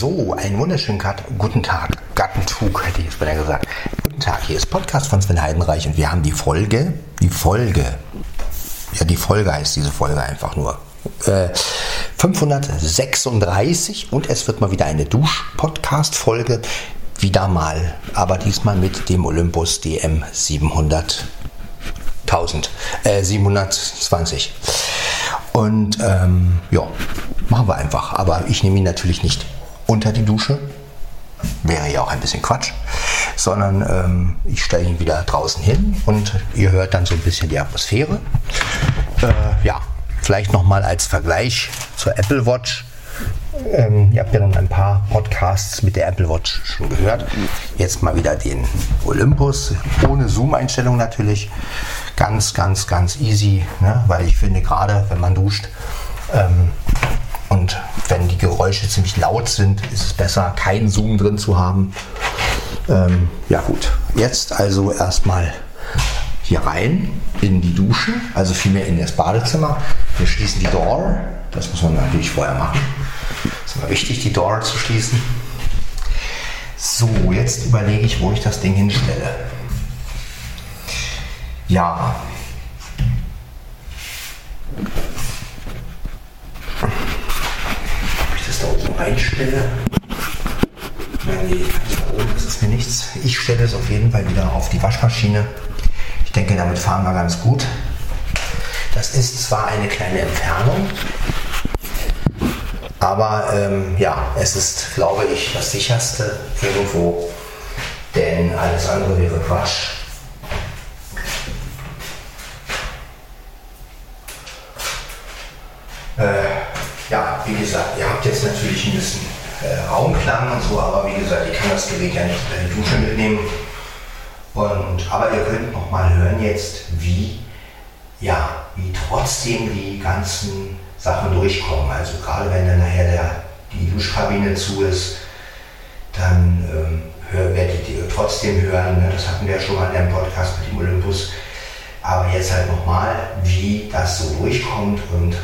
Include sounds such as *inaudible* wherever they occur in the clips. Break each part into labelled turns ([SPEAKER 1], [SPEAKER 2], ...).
[SPEAKER 1] So, einen wunderschönen Gat guten Tag. Gattentug hätte ich jetzt mal gesagt. Guten Tag, hier ist Podcast von Sven Heidenreich und wir haben die Folge, die Folge, ja die Folge heißt diese Folge einfach nur. Äh, 536 und es wird mal wieder eine Dusch-Podcast-Folge. Wieder mal, aber diesmal mit dem Olympus DM 700. 1000, äh, 720. Und ähm, ja, machen wir einfach. Aber ich nehme ihn natürlich nicht unter die Dusche. Wäre ja auch ein bisschen Quatsch. Sondern ähm, ich stelle ihn wieder draußen hin und ihr hört dann so ein bisschen die Atmosphäre. Äh, ja, vielleicht nochmal als Vergleich zur Apple Watch. Ähm, ihr habt ja dann ein paar Podcasts mit der Apple Watch schon gehört. Jetzt mal wieder den Olympus, ohne Zoom-Einstellung natürlich. Ganz, ganz, ganz easy, ne? weil ich finde, gerade wenn man duscht ähm, und wenn die Geräusche ziemlich laut sind, ist es besser, keinen Zoom drin zu haben. Ähm, ja gut, jetzt also erstmal hier rein in die Dusche, also vielmehr in das Badezimmer. Wir schließen die Door, das muss man natürlich vorher machen. Es ist immer wichtig, die Door zu schließen. So, jetzt überlege ich, wo ich das Ding hinstelle. Ja. Ob das? Nein, nee, da oben ist mir nichts. Ich stelle es auf jeden Fall wieder auf die Waschmaschine. Ich denke, damit fahren wir ganz gut. Das ist zwar eine kleine Entfernung, aber ähm, ja, es ist, glaube ich, das sicherste irgendwo, denn alles andere wäre Quatsch. Äh, ja, wie gesagt, ihr habt jetzt natürlich ein bisschen äh, Raumklang und so, aber wie das Gerät ja nicht die Dusche mitnehmen. Und, aber ihr könnt noch mal hören jetzt, wie, ja, wie trotzdem die ganzen Sachen durchkommen. Also gerade wenn dann nachher der, die Duschkabine zu ist, dann ähm, hör, werdet ihr trotzdem hören, ne? das hatten wir ja schon mal in einem Podcast mit dem Olympus, aber jetzt halt nochmal, wie das so durchkommt und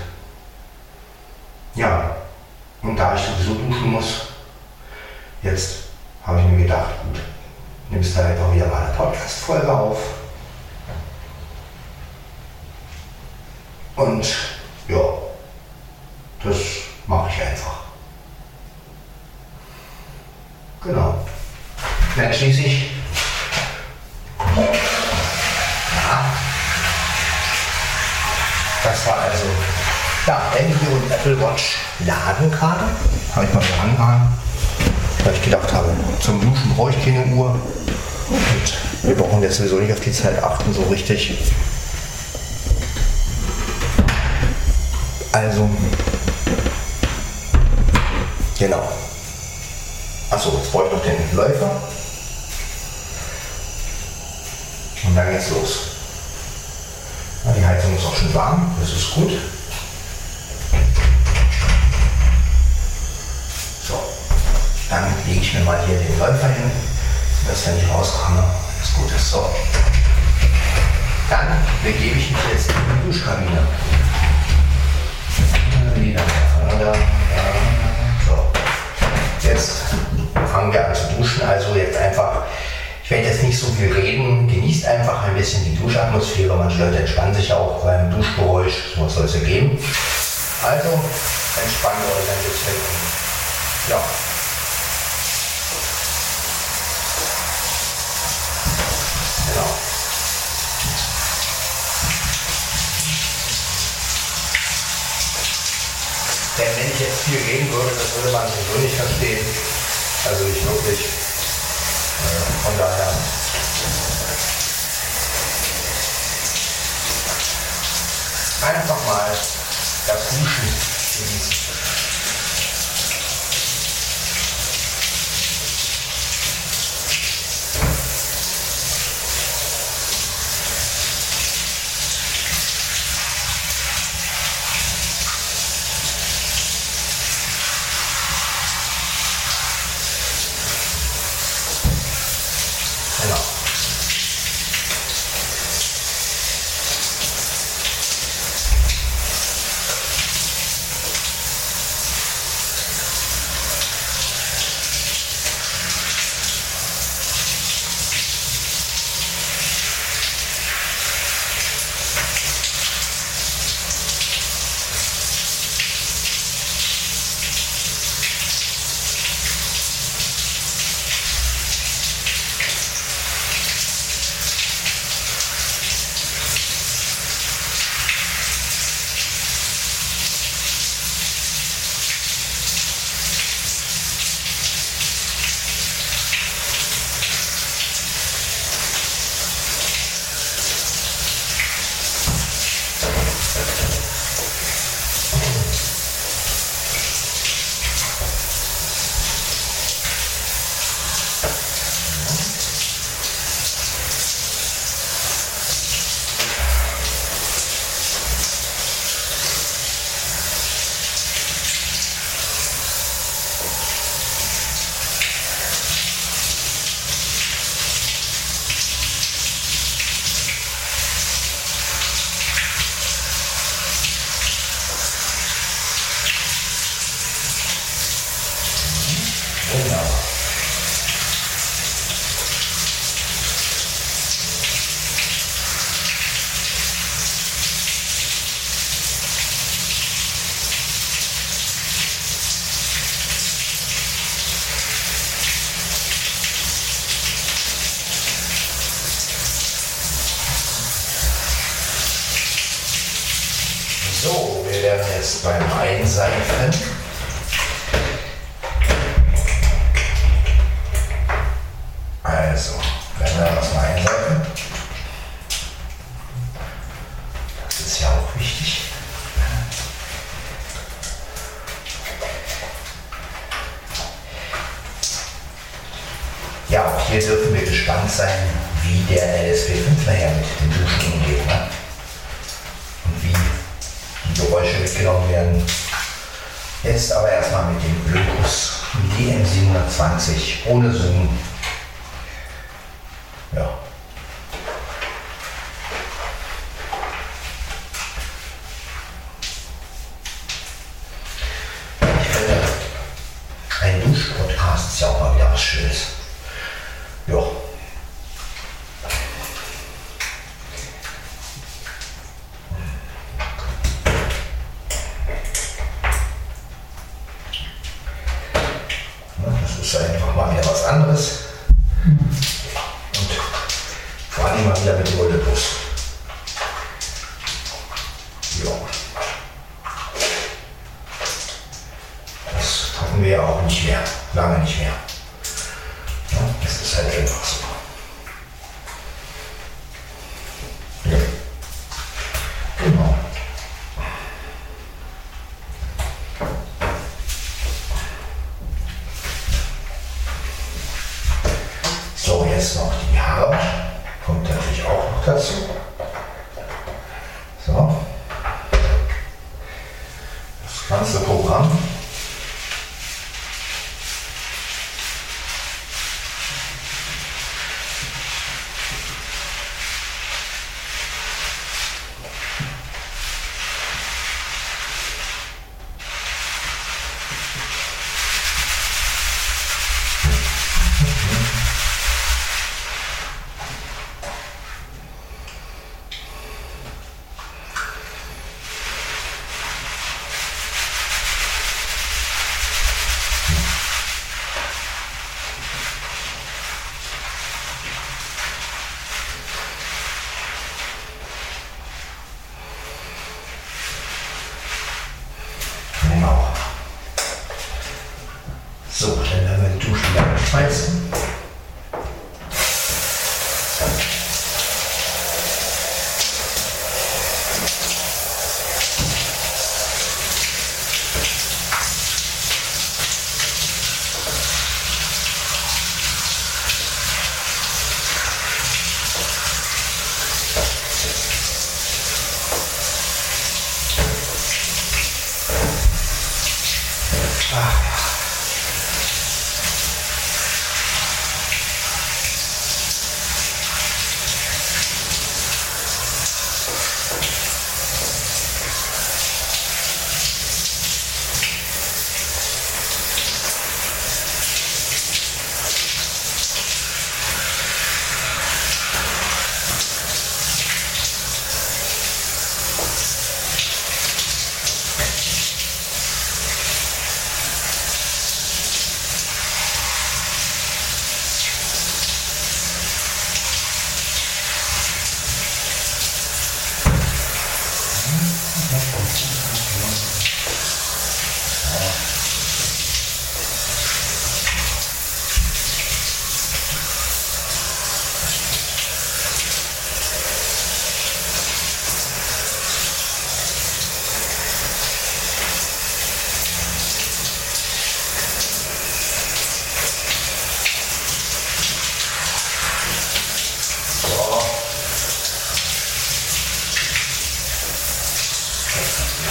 [SPEAKER 1] ja, und da ich sowieso duschen muss, jetzt habe ich mir gedacht, gut, nimmst du einfach wieder mal eine Podcast-Folge auf. Und ja, das mache ich einfach. Genau. Dann schließlich. Ja. Das war also ja, Handy und Apple Watch laden gerade. Habe ich mal wieder angehangen. Weil ich gedacht habe, zum Duschen brauche ich keine Uhr. Und wir brauchen jetzt sowieso nicht auf die Zeit achten, so richtig. Also, genau. Achso, jetzt brauche ich noch den Läufer. Und dann geht's los. Die Heizung ist auch schon warm, das ist gut. So, dann lege ich mir mal hier den Läufer hin, dass er nicht rauskomme. Das gut ist. So. Dann begebe ich mich jetzt in die Duschkabine. Wieder. So. Jetzt fangen wir an zu duschen. Also jetzt einfach, ich werde jetzt nicht so viel reden. Genießt einfach ein bisschen die Duschatmosphäre. Manche Leute entspannen sich auch beim Duschgeräusch. So soll es ja geben. Also entspannt euch ein bisschen. Ja. Genau. Denn wenn ich jetzt viel reden würde, das würde man sowieso nicht verstehen. Also nicht wirklich. Äh, Von daher. Einfach mal das Duschen genießen. Also, wenn wir das mal einseifen. Das ist ja auch wichtig. Ja, auch hier dürfen wir gespannt sein, wie der LSP5 nachher mit den Duschen umgeht. Ne? Und wie die Geräusche mitgenommen werden. Jetzt aber erstmal mit dem Olympus DM720 ohne Zoom.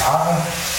[SPEAKER 1] Haare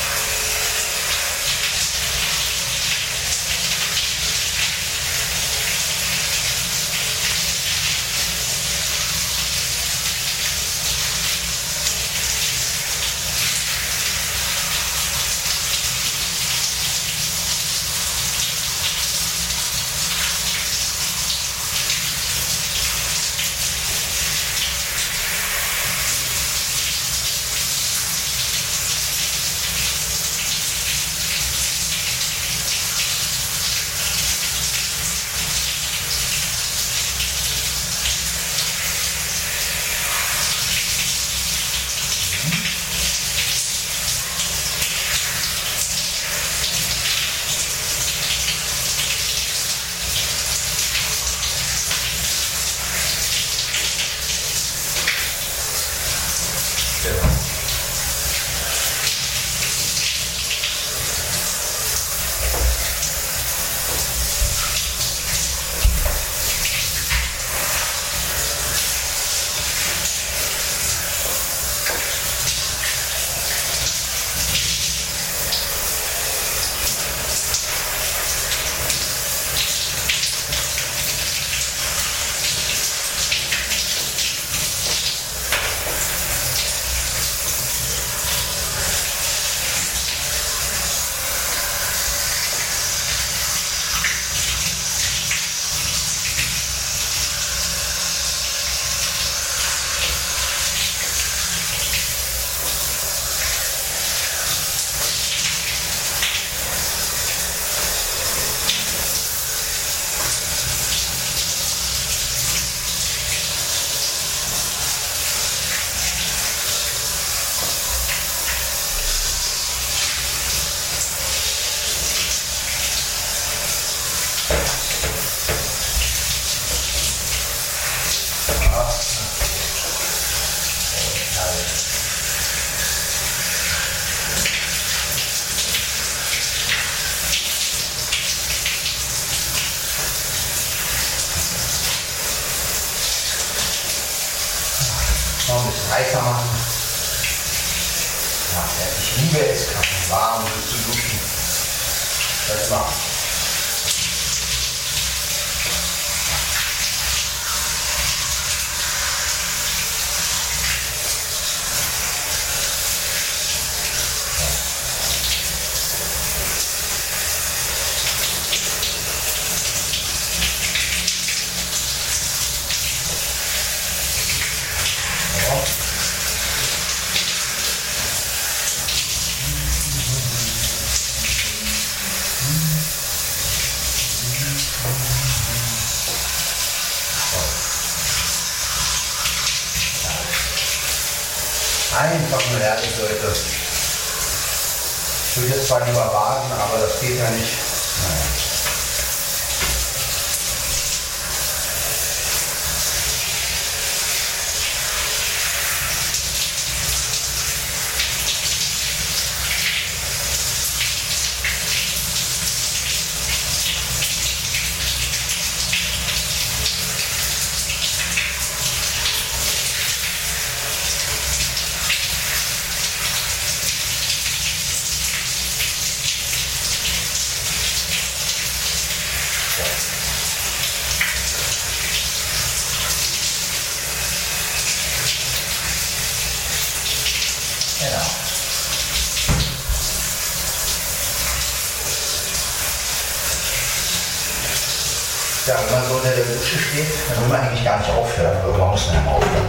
[SPEAKER 1] Ja, wenn man so unter der Dusche steht, dann will man eigentlich gar nicht aufhören. Irgendwann muss man ja aufhören.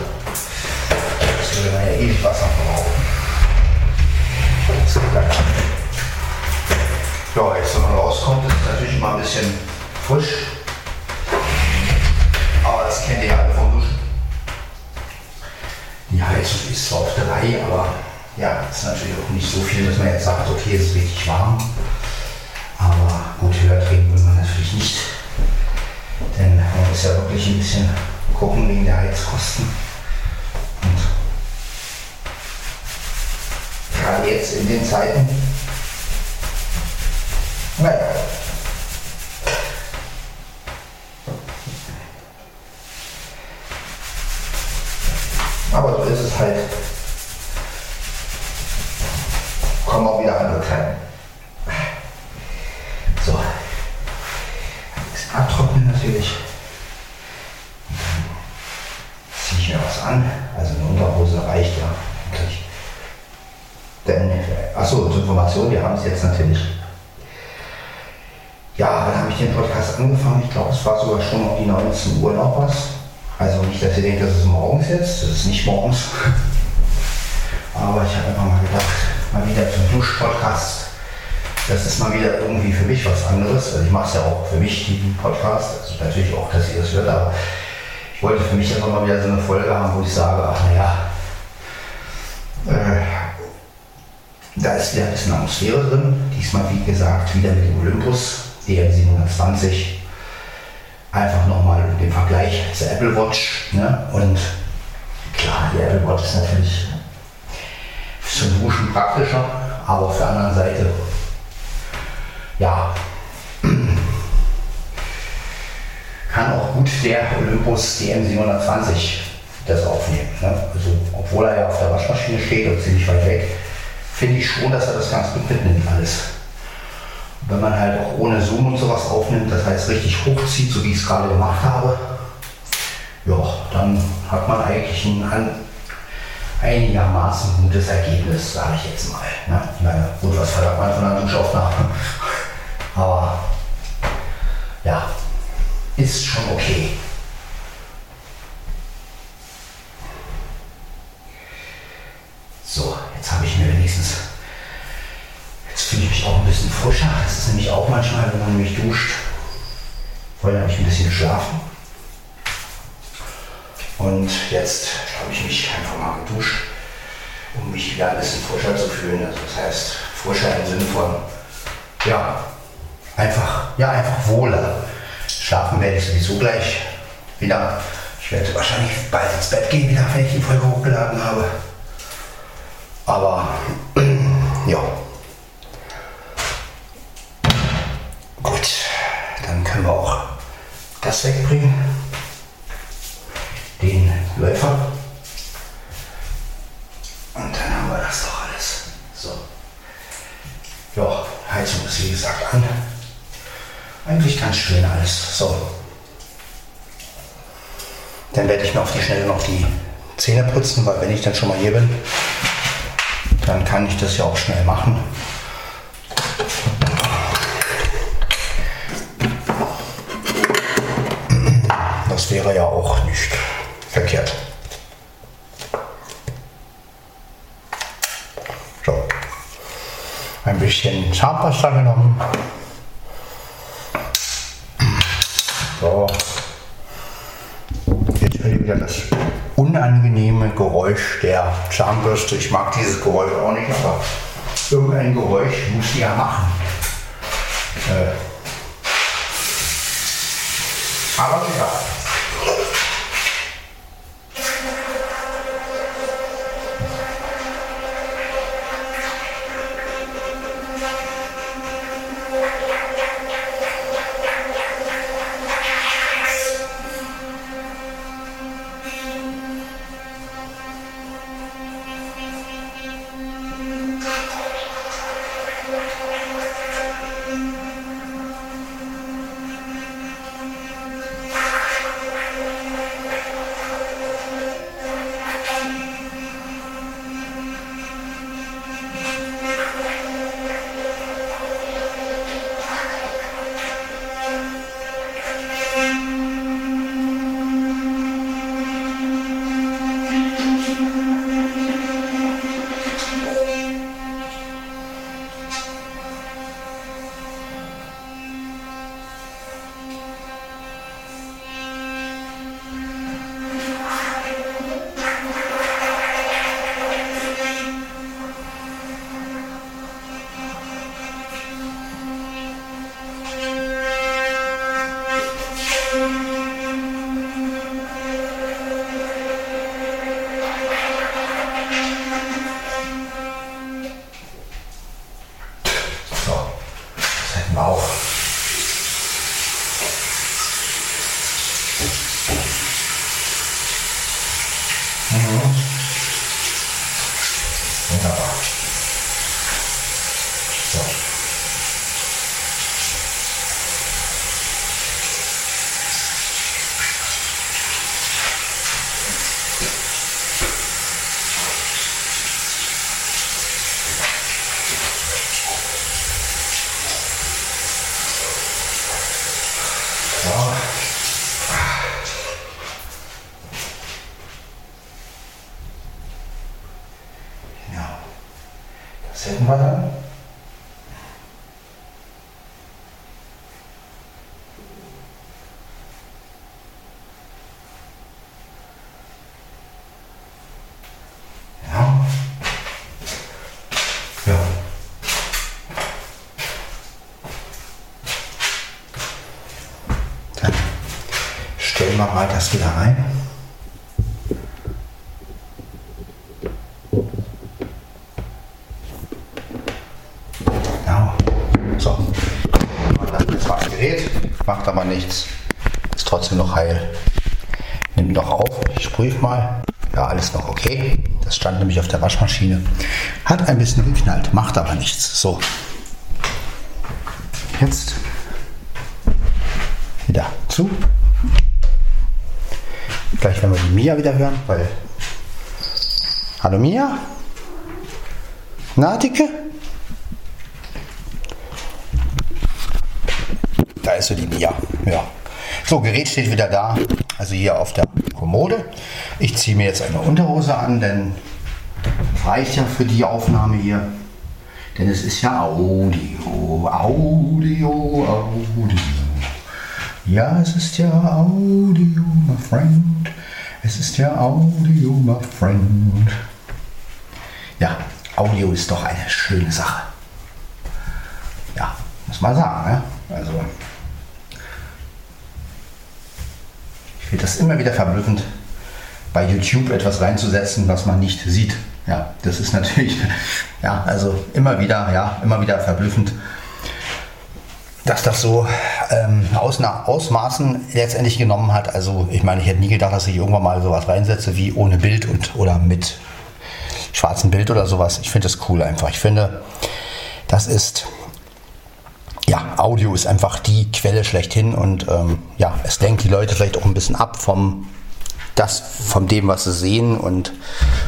[SPEAKER 1] Das würde man ja ewig Wasser verbrauchen. Das geht gar nicht. Ja, jetzt wenn man rauskommt, ist es natürlich immer ein bisschen frisch. Aber das kennt ihr ja alle vom Duschen. Die Heizung ist zwar auf drei, aber ja, ist natürlich auch nicht so viel, dass man jetzt sagt, okay, es ist richtig warm. Aber gut, höher trinken will man natürlich nicht. Muss ja wirklich ein bisschen gucken wegen der Heizkosten. Und gerade jetzt in den Zeiten, naja. Aber so ist es halt. Kommen auch wieder andere Zeiten. So. Abtrocknen natürlich. Ziehe ich mir was an. Also eine Unterhose reicht ja eigentlich. Denn, achso, zur Information, wir haben es jetzt natürlich. Ja, wann habe ich den Podcast angefangen? Ich glaube, es war sogar schon um die 19 Uhr noch was. Also nicht, dass ihr denkt, das ist morgens jetzt. Das ist nicht morgens. *laughs* Aber ich habe einfach mal gedacht, mal wieder zum Dusch-Podcast das ist mal wieder irgendwie für mich was anderes. Also ich mache es ja auch für mich, diesen Podcast. Also natürlich auch, dass ihr das hört, aber ich wollte für mich einfach mal wieder so eine Folge haben, wo ich sage, ach naja, äh, da ist wieder ein bisschen Atmosphäre drin. Diesmal, wie gesagt, wieder mit dem Olympus EM720. Einfach nochmal den Vergleich zur Apple Watch. Ne? Und klar, die Apple Watch ist natürlich zum Duschen praktischer, aber auf der anderen Seite ja, *clears throat* kann auch gut der Olympus DM720 das aufnehmen. Ne? Also, obwohl er ja auf der Waschmaschine steht und ziemlich weit weg, finde ich schon, dass er das ganz gut mitnimmt alles. Wenn man halt auch ohne Zoom und sowas aufnimmt, das heißt richtig hochzieht, so wie ich es gerade gemacht habe, ja, dann hat man eigentlich ein einigermaßen gutes Ergebnis, sage ich jetzt mal. Ne? Ich meine, gut, was verlangt man von einer Duschaufnahme? *laughs* Aber ja, ist schon okay. So, jetzt habe ich mir wenigstens, jetzt fühle ich mich frischer. Das ist nämlich auch manchmal, wenn man mich duscht. Vorher habe ich ein bisschen geschlafen. Und jetzt habe ich mich einfach mal geduscht, um mich wieder ein bisschen frischer zu fühlen. Also das heißt, frischer im Sinne von, ja, einfach, ja, einfach wohler. Schlafen werde ich sowieso gleich wieder. Ich werde wahrscheinlich bald ins Bett gehen wieder, wenn ich die Folge hochgeladen habe. Aber *clears throat* ja. Gut, dann können wir auch das wegbringen. Den Läufer. Und dann haben wir das doch alles. So. Ja, Heizung ist wie gesagt an. Eigentlich ganz schön alles. So. Dann werde ich mir auf die Schnelle noch die Zähne putzen, weil wenn ich dann schon mal hier bin, dann kann ich das ja auch schnell machen. Wäre ja auch nicht verkehrt. So. Ein bisschen Zahnpasta genommen. So. Jetzt hört ihr wieder das unangenehme Geräusch der Zahnbürste. Ich mag dieses Geräusch auch nicht, aber irgendein Geräusch muss die ja machen. Äh. Aber egal. Wir mal das wieder rein. Genau. So. Ist zwar ein Gerät, macht aber nichts. Ist trotzdem noch heil. Nimmt noch auf. Ich prüfe mal. Ja, alles noch okay. Das stand nämlich auf der Waschmaschine. Hat ein bisschen geknallt, macht aber nichts. So. Jetzt wieder zu. Gleich werden wir die Mia wieder hören, weil. Hallo Mia? Na, Dicke? Da ist so die Mia. Ja. So, Gerät steht wieder da. Also hier auf der Kommode. Ich ziehe mir jetzt eine Unterhose an, denn reicht ja für die Aufnahme hier. Denn es ist ja Audio, Audio, Audio. Ja, es ist ja Audio, my friend. Es ist ja Audio, my friend. Ja, Audio ist doch eine schöne Sache. Ja, muss man sagen. Ne? Also, ich finde das immer wieder verblüffend, bei YouTube etwas reinzusetzen, was man nicht sieht. Ja, das ist natürlich, *laughs* ja, also immer wieder, ja, immer wieder verblüffend, dass das so ähm, aus, Ausmaßen letztendlich genommen hat. Also ich meine, ich hätte nie gedacht, dass ich irgendwann mal sowas reinsetze wie ohne Bild und oder mit schwarzem Bild oder sowas. Ich finde das cool einfach. Ich finde, das ist ja, Audio ist einfach die Quelle schlechthin und ähm, ja, es lenkt die Leute vielleicht auch ein bisschen ab vom das von dem, was sie sehen und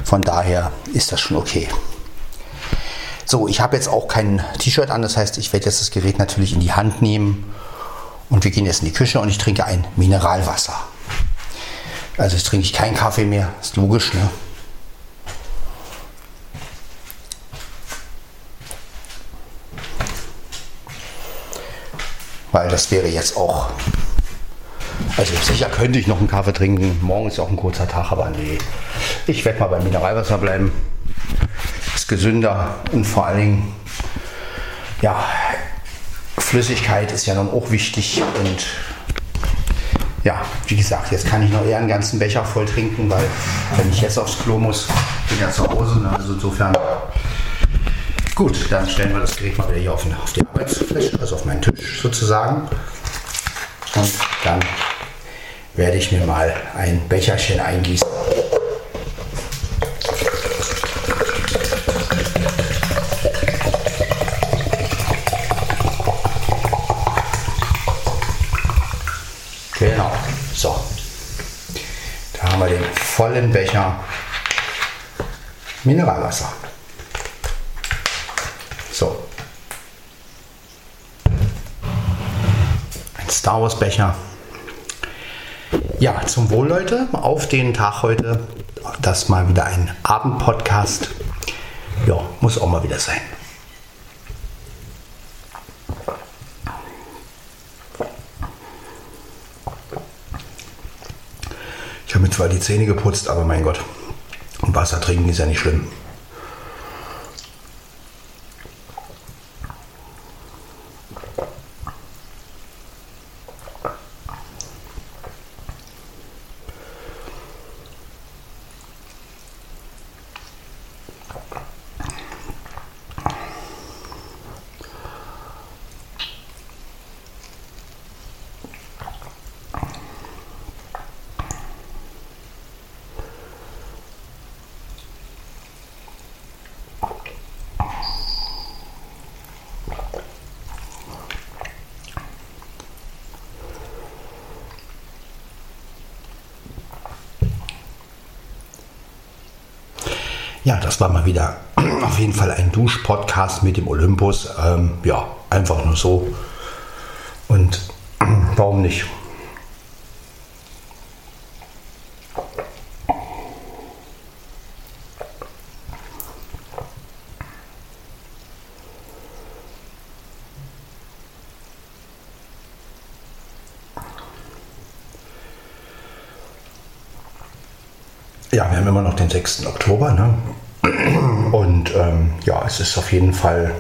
[SPEAKER 1] von daher ist das schon okay. So, ich habe jetzt auch kein T-Shirt an, das heißt, ich werde jetzt das Gerät natürlich in die Hand nehmen und wir gehen jetzt in die Küche und ich trinke ein Mineralwasser. Also jetzt trinke ich keinen Kaffee mehr, ist logisch, ne? Weil das wäre jetzt auch. Also sicher könnte ich noch einen Kaffee trinken. Morgen ist auch ein kurzer Tag, aber nee. Ich werde mal beim Mineralwasser bleiben gesünder und vor allen Dingen, ja, Flüssigkeit ist ja dann auch wichtig und ja, wie gesagt, jetzt kann ich noch eher einen ganzen Becher voll trinken, weil wenn ich jetzt aufs Klo muss, bin ja zu Hause, ne? also insofern gut, dann stellen wir das Gerät mal wieder hier auf, auf die Arbeitsfläche, also auf meinen Tisch sozusagen und dann werde ich mir mal ein Becherchen eingießen. Vollen Becher Mineralwasser. So. Ein Star Wars Becher. Ja, zum Wohl, Leute. Auf den Tag heute. Das mal wieder ein Abendpodcast. Ja, muss auch mal wieder sein. Zwar die Zähne geputzt, aber mein Gott, Wasser trinken ist ja nicht schlimm. Ja, das war mal wieder *clears throat* auf jeden Fall ein Dusch-Podcast mit dem Olympus. Ähm, ja, einfach nur so. Und *clears throat* warum nicht? Immer noch den 6. Oktober. Ne? Und ähm, ja, es ist auf jeden Fall,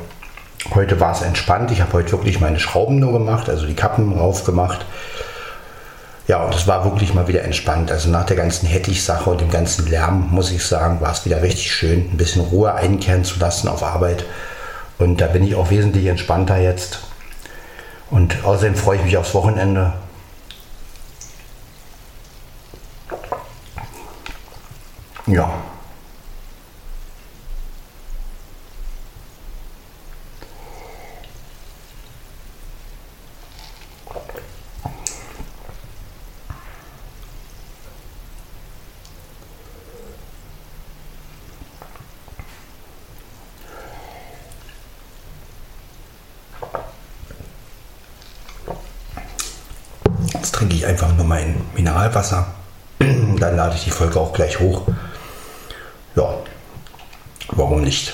[SPEAKER 1] heute war es entspannt. Ich habe heute wirklich meine Schrauben nur gemacht, also die Kappen rauf gemacht. Ja, und es war wirklich mal wieder entspannt. Also nach der ganzen Hettich-Sache und dem ganzen Lärm, muss ich sagen, war es wieder richtig schön, ein bisschen Ruhe einkehren zu lassen auf Arbeit. Und da bin ich auch wesentlich entspannter jetzt. Und außerdem freue ich mich aufs Wochenende. Ja, Jetzt trinke ich einfach nur mein Mineralwasser. *clears throat* Dann lade ich die Folge auch gleich hoch. Warum nicht?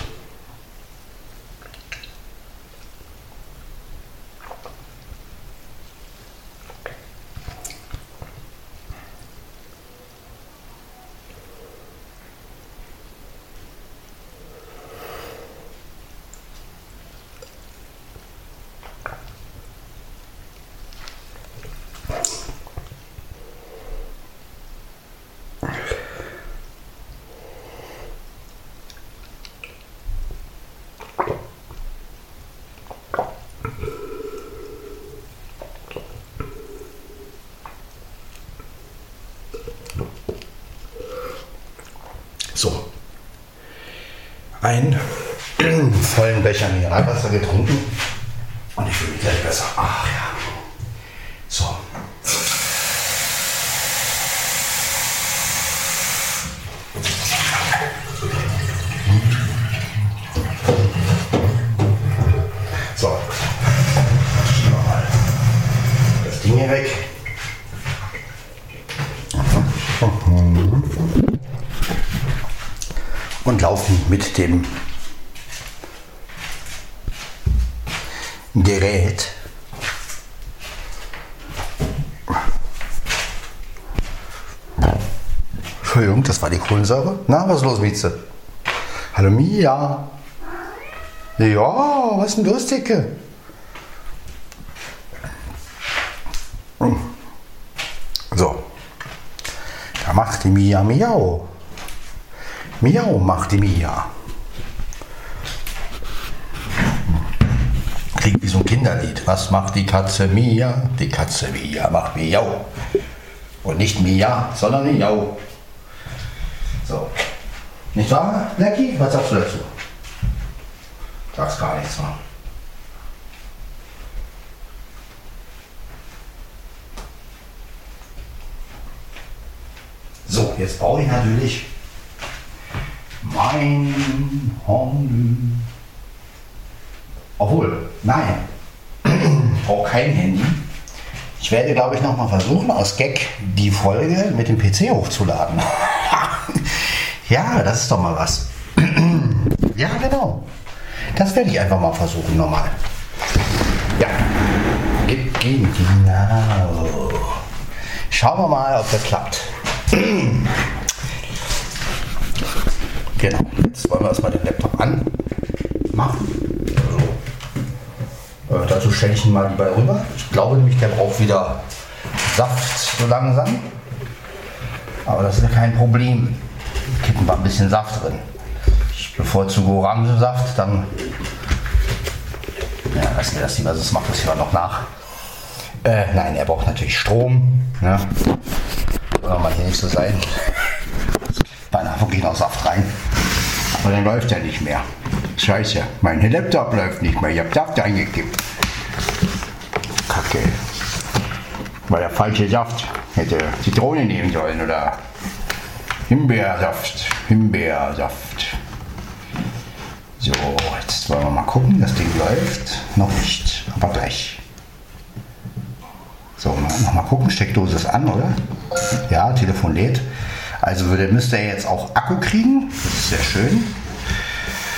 [SPEAKER 1] So. Einen *clears throat* vollen Becher Mineralwasser getrunken und ich fühle mich gleich besser. Ach ja. So. So. Schieben wir mal das Ding hier weg. Und laufen mit dem Gerät Entschuldigung, das war die Kohlensäure. Na, was ist los, Mieze? Hallo Mia. Ja, was ist denn los, Dicke? So. Da macht die Mia Miau. Miau macht die Mia. Klingt wie so ein Kinderlied. Was macht die Katze Mia? Die Katze Mia macht Miau. Und nicht Mia, sondern Miau. So. Nicht wahr, Lecky? Was sagst du dazu? Sagst gar nichts, wa? So, jetzt brauche ich natürlich mein Handy. Obwohl, nein, ich brauche kein Handy. Ich werde, glaube ich, noch mal versuchen, aus Gag die Folge mit dem PC hochzuladen. *laughs* ja, das ist doch mal was. *clears throat* ja, genau. Das werde ich einfach mal versuchen, nochmal. Ja, genau. Schauen wir mal, ob das klappt. *clears throat* genau, jetzt wollen wir erstmal den Laptop anmachen. So. Äh, dazu stelle ich ihn mal lieber rüber. Ich glaube nämlich, der braucht wieder Saft so langsam. Aber das ist ja kein Problem. Kippen wir ein bisschen Saft drin. Ich bevorzuge Orangensaft, dann ja, lassen wir das lieber, sonst macht das hier noch nach. Äh, nein, er braucht natürlich Strom. Ne? Soll mal hier nicht so sein. Beinahe wirklich noch Saft rein. Aber dann läuft er nicht mehr. Scheiße, mein Laptop läuft nicht mehr. Ich habe Saft eingekippt. Kacke. War der falsche Saft. Hätte Zitrone nehmen sollen oder Himbeersaft. Himbeersaft. So, jetzt wollen wir mal gucken. Das Ding läuft. Noch nicht, aber gleich. So, noch mal gucken. Steckdose ist an, oder? Ja, Telefon lädt. Also würde, müsste er jetzt auch Akku kriegen. Das ist sehr schön.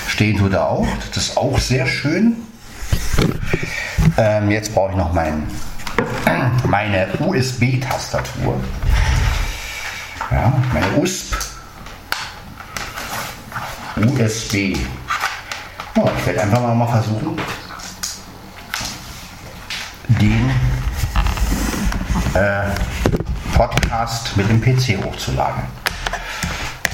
[SPEAKER 1] Stehen tut er auch. Das ist auch sehr schön. Ähm, jetzt brauche ich noch mein, *clears throat* meine USB-Tastatur. Ja, meine USB. USB. Oh, ich werde einfach mal versuchen, den äh, Podcast mit dem PC hochzuladen.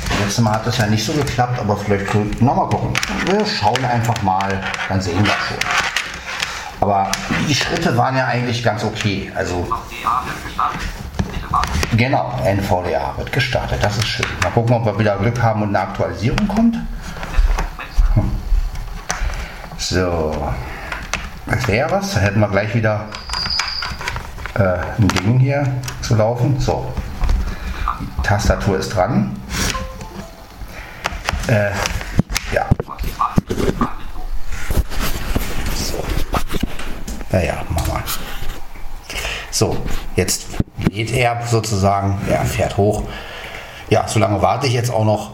[SPEAKER 1] Das letzte Mal hat das ja nicht so geklappt, aber vielleicht nochmal gucken. Wir schauen einfach mal, dann sehen wir schon. Aber die Schritte waren ja eigentlich ganz okay. Also genau, NVDA wird gestartet. Das ist schön. Mal gucken, ob wir wieder Glück haben und eine Aktualisierung kommt. Hm. So, das wäre was. Da hätten wir gleich wieder ein Ding hier zu laufen. So, die Tastatur ist dran. Äh, ja. So. Naja, machen wir. So, jetzt lädt er sozusagen. Er fährt hoch. Ja, so lange warte ich jetzt auch noch.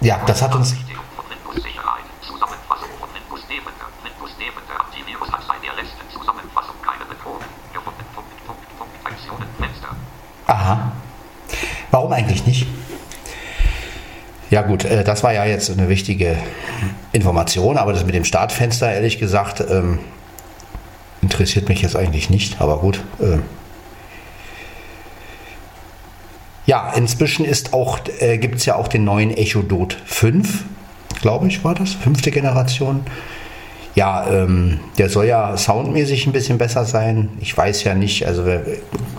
[SPEAKER 1] Ja, das hat uns. Warum eigentlich nicht? Ja gut, äh, das war ja jetzt eine wichtige Information, aber das mit dem Startfenster, ehrlich gesagt, ähm, interessiert mich jetzt eigentlich nicht, aber gut. Ähm. Ja, inzwischen ist auch, äh, gibt es ja auch den neuen Echo Dot 5, glaube ich, war das, fünfte Generation. Ja, ähm, der soll ja soundmäßig ein bisschen besser sein. Ich weiß ja nicht, also,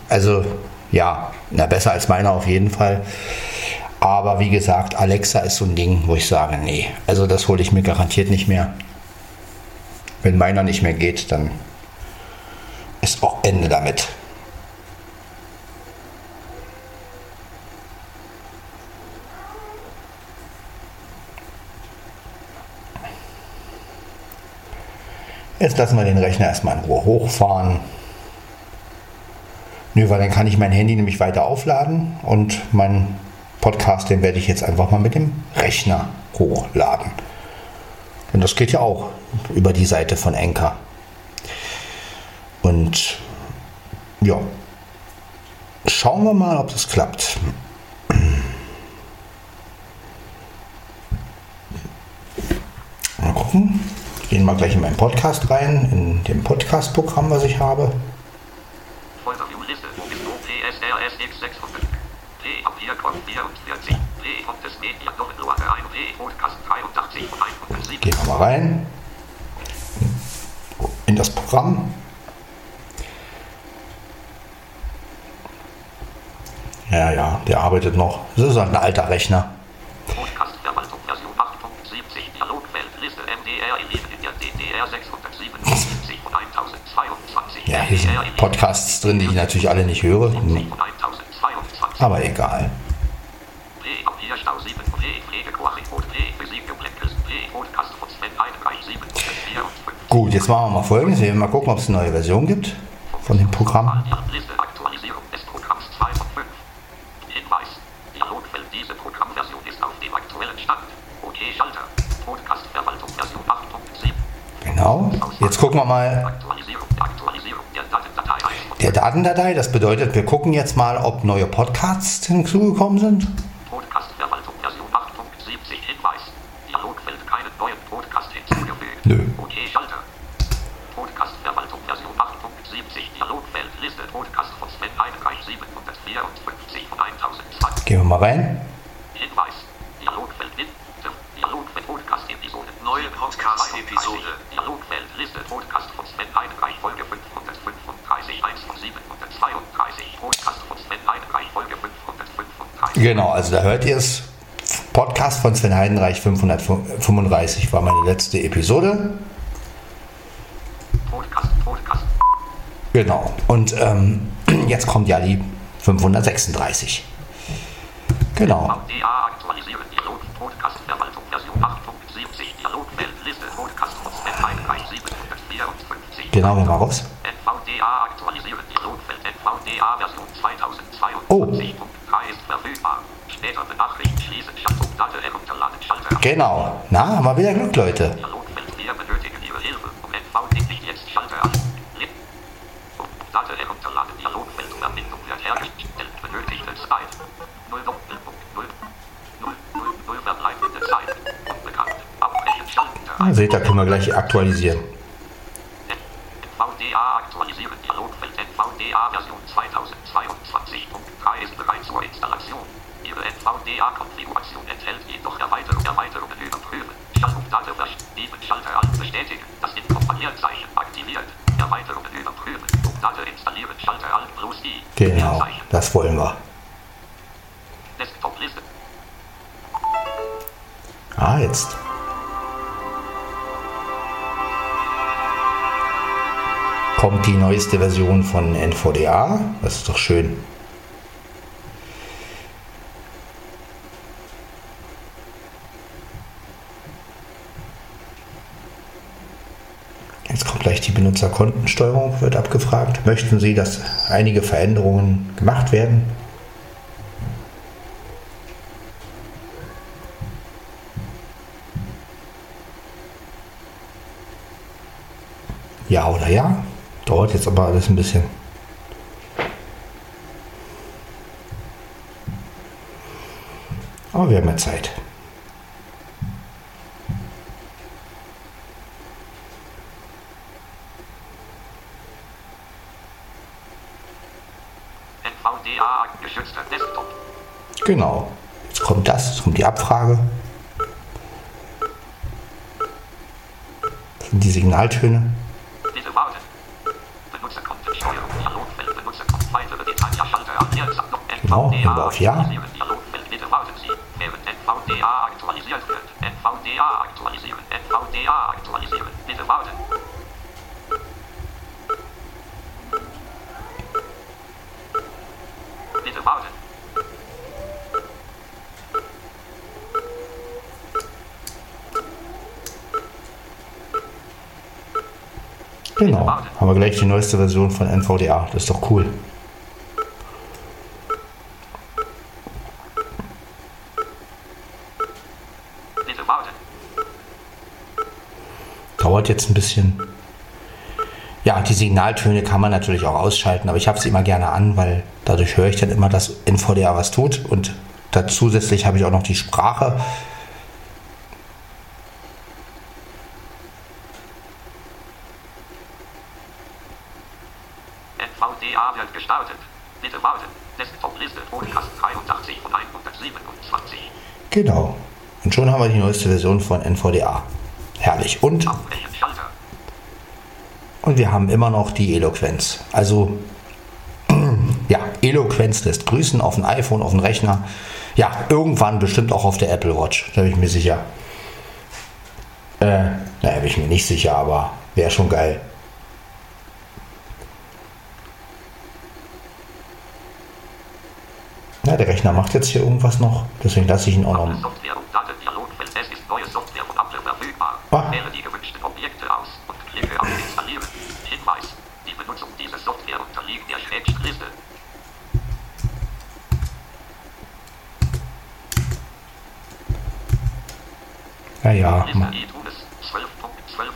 [SPEAKER 1] also ja, na, besser als meiner auf jeden Fall. Aber wie gesagt, Alexa ist so ein Ding, wo ich sage, nee, also das hole ich mir garantiert nicht mehr. Wenn meiner nicht mehr geht, dann ist auch Ende damit. Jetzt lassen wir den Rechner erstmal in Ruhe hochfahren. Nö, weil dann kann ich mein Handy nämlich weiter aufladen und meinen Podcast, den werde ich jetzt einfach mal mit dem Rechner hochladen. Und das geht ja auch über die Seite von Enker. Und ja, schauen wir mal, ob das klappt. Mal gucken. Gehen wir gleich in meinen Podcast rein, in dem Podcast-Programm, was ich habe.
[SPEAKER 2] OPSRSX 600. P. Papier 44. P. Fontes Media Doppellohr 1. P. Podcast 83 von 107.
[SPEAKER 1] Gehen wir mal rein in das Programm. Ja, ja, der arbeitet noch. Das ist halt ein alter Rechner.
[SPEAKER 2] Podcast-Verwaltung Version 8.70. Dialogfeld Liste MDR in der DDR 677 von 1022.
[SPEAKER 1] Ja, hier sind Podcasts drin, die ich natürlich alle nicht höre.
[SPEAKER 2] von 1022.
[SPEAKER 1] Aber egal.
[SPEAKER 2] P. Papierstau 7. P. Pflegequarry und P. Physik Blackes. P. Podcast von Sven Heidenreich 754.
[SPEAKER 1] Gut, jetzt machen wir mal folgendes. Wir werden mal gucken, ob es eine neue Version gibt von dem Programm.
[SPEAKER 2] Liste Aktualisierung des Programms 2 von 5. Hinweis. Dialogfeld diese Programmversion ist auf dem aktuellen Stand. OK Schalter. Podcast-Verwaltung Version 8.7.
[SPEAKER 1] Genau. Jetzt gucken wir mal
[SPEAKER 2] Datendatei.
[SPEAKER 1] Das bedeutet, wir gucken jetzt mal, ob neue Podcasts hinzugekommen sind.
[SPEAKER 2] Podcast-Verwaltung Version 8.70. Hinweis. Dialogfeld keinen neuen Podcast hinzugefügt.
[SPEAKER 1] Nö.
[SPEAKER 2] OK Schalter. Podcast-Verwaltung Version 8.70. Dialogfeld Liste Podcast von Sven Heidenreich 754 von 1020.
[SPEAKER 1] Gehen wir mal rein.
[SPEAKER 2] Hinweis. Dialogfeld mit. Dialogfeld Podcast Episode.
[SPEAKER 3] Neue Podcast-Episode.
[SPEAKER 2] Dialogfeld Liste Podcast von Sven Heidenreich Folge 535 1 von 732 Podcast von Sven Heidenreich Folge 535.
[SPEAKER 1] Genau, also da hört ihr es. Podcast von Sven Heidenreich 535 war meine letzte Episode.
[SPEAKER 2] Podcast, Podcast.
[SPEAKER 1] Genau. Und ähm, *clears throat* jetzt kommt ja die 536. Genau.
[SPEAKER 2] VDA aktualisieren Dialog Podcast Verwaltung Version 8.70 Dialogfeld Liste Podcast von Sven Heidenreich 754.
[SPEAKER 1] Genau, wir mal raus.
[SPEAKER 2] 0 0 verbleibende Zeit. Unbekannt. Abbrechen Schalter.
[SPEAKER 1] Ah, seht ihr, können wir gleich aktualisieren.
[SPEAKER 2] NVDA aktualisieren Dialogfeld NVDA Version 2022.3 ist bereits zur Installation. Ihre NVDA-Konfiguration Inkompilierzeichen aktiviert. Erweiterungen überprüfen, Daten installieren, Schalter Alt plus I.
[SPEAKER 1] Genau,
[SPEAKER 2] Leerzeichen.
[SPEAKER 1] das wollen wir.
[SPEAKER 2] Desktop-Liste.
[SPEAKER 1] Ah, jetzt. Kommt die neueste Version von NVDA. Das ist doch schön. Gleich die Benutzerkontensteuerung, wird abgefragt. Möchten Sie, dass einige Veränderungen gemacht werden? Ja oder ja? Dauert jetzt aber alles ein bisschen. Aber wir haben ja Zeit.
[SPEAKER 2] NVDA geschützter Desktop.
[SPEAKER 1] Genau. Jetzt kommt das, jetzt kommt die Abfrage. Das sind die Signaltöne.
[SPEAKER 2] Bitte warten. Benutzerkontensteuerung, Dialogfeld, Benutzerkonten, weitere Details, Schalter
[SPEAKER 1] Genau, wir auf Ja. Gleich die neueste Version von NVDA. Das ist doch cool. Dauert jetzt ein bisschen. Ja, die Signaltöne kann man natürlich auch ausschalten, aber ich habe sie immer gerne an, weil dadurch höre ich dann immer, dass NVDA was tut. Und da zusätzlich habe ich auch noch die Sprache.
[SPEAKER 2] NVDA wird gestartet. Bitte warten. Desktop-Liste Podcast 83 von 127.
[SPEAKER 1] Genau. Und schon haben wir die neueste Version von NVDA. Herrlich. Und, und wir haben immer noch die Eloquenz. Also, *clears throat* ja, Eloquenz lässt grüßen auf dem iPhone, auf dem Rechner. Ja, irgendwann bestimmt auch auf der Apple Watch. Da bin ich mir sicher. Äh, naja, bin ich mir nicht sicher, aber wäre schon geil. Ja, der Rechner macht jetzt hier irgendwas noch. Deswegen lasse ich ihn auch noch. Ah. Ja, ja.
[SPEAKER 2] Liste
[SPEAKER 1] ma-
[SPEAKER 2] iTunes 12.12.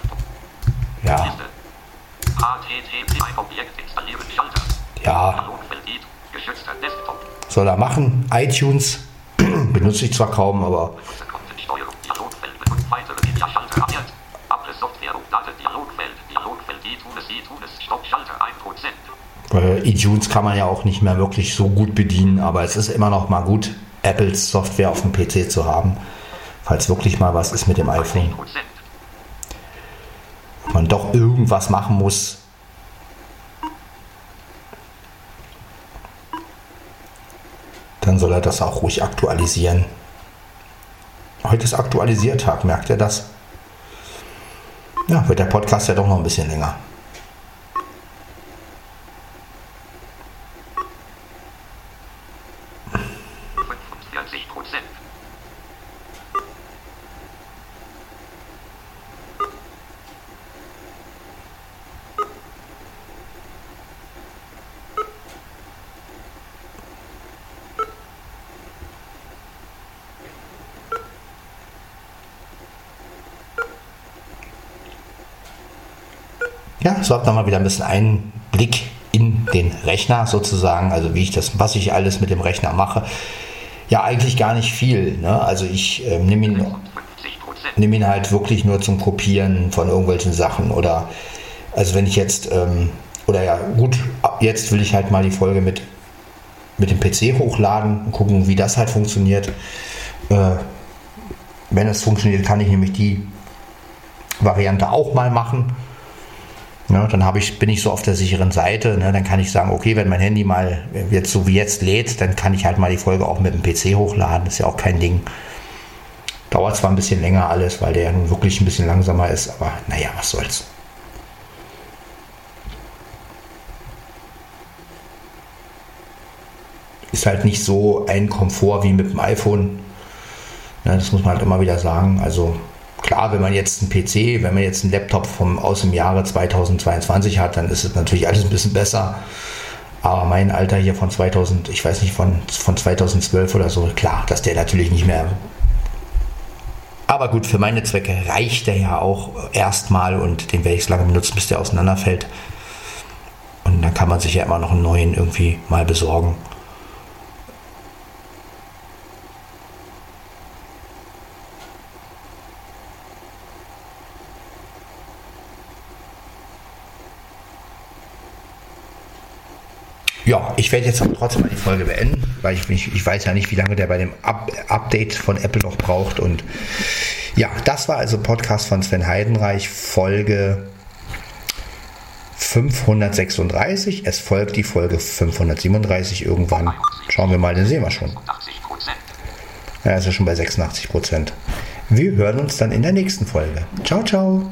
[SPEAKER 1] Ja, ja. Soll er machen. iTunes *clears throat* benutze ich zwar kaum, aber
[SPEAKER 2] iTunes iTunes. Stoppschalter 1%.
[SPEAKER 1] Weil iTunes kann man ja auch nicht mehr wirklich so gut bedienen, aber es ist immer noch mal gut, Apples Software auf dem PC zu haben, falls wirklich mal was ist mit dem iPhone.
[SPEAKER 2] 10%.
[SPEAKER 1] Wenn man doch irgendwas machen muss. Dann soll er das auch ruhig aktualisieren. Heute ist Aktualisiertag, merkt ihr das? Ja, wird der Podcast ja doch noch ein bisschen länger. Ja, so habt ihr mal wieder ein bisschen Einblick in den Rechner sozusagen, also wie ich das, was ich alles mit dem Rechner mache. Ja, eigentlich gar nicht viel. Ne? Also ich ähm, nehme ihn,
[SPEAKER 2] 50%.
[SPEAKER 1] nehme ihn halt wirklich nur zum Kopieren von irgendwelchen Sachen oder also wenn ich jetzt ähm, oder ja gut, jetzt will ich halt mal die Folge mit mit dem PC hochladen und gucken, wie das halt funktioniert. Äh, wenn es funktioniert, kann ich nämlich die Variante auch mal machen. Ja, dann habe ich, bin ich so auf der sicheren Seite. Ne? Dann kann ich sagen, okay, wenn mein Handy mal jetzt so wie jetzt lädt, dann kann ich halt mal die Folge auch mit dem PC hochladen. Ist ja auch kein Ding. Dauert zwar ein bisschen länger alles, weil der ja nun wirklich ein bisschen langsamer ist, aber naja, was soll's. Ist halt nicht so ein Komfort wie mit dem iPhone. Ne, das muss man halt immer wieder sagen. Also klar, wenn man jetzt einen PC, wenn man jetzt einen Laptop vom, aus dem Jahre 2022 hat, dann ist es natürlich alles ein bisschen besser. Aber mein Alter hier von 2000, ich weiß nicht, von, von 2012 oder so, klar, dass der natürlich nicht mehr. Aber gut, für meine Zwecke reicht der ja auch erstmal und den werde ich so lange benutzen, bis der auseinanderfällt. Und dann kann man sich ja immer noch einen neuen irgendwie mal besorgen. Ja, ich werde jetzt trotzdem die Folge beenden, weil ich, mich, ich weiß ja nicht, wie lange der bei dem Up Update von Apple noch braucht. Und ja, das war also Podcast von Sven Heidenreich, Folge 536. Es folgt die Folge 537 irgendwann. Schauen wir mal, den sehen wir schon.
[SPEAKER 2] 80%.
[SPEAKER 1] Ja, ist ja schon bei 86 Prozent. Wir hören uns dann in der nächsten Folge. Ciao, ciao.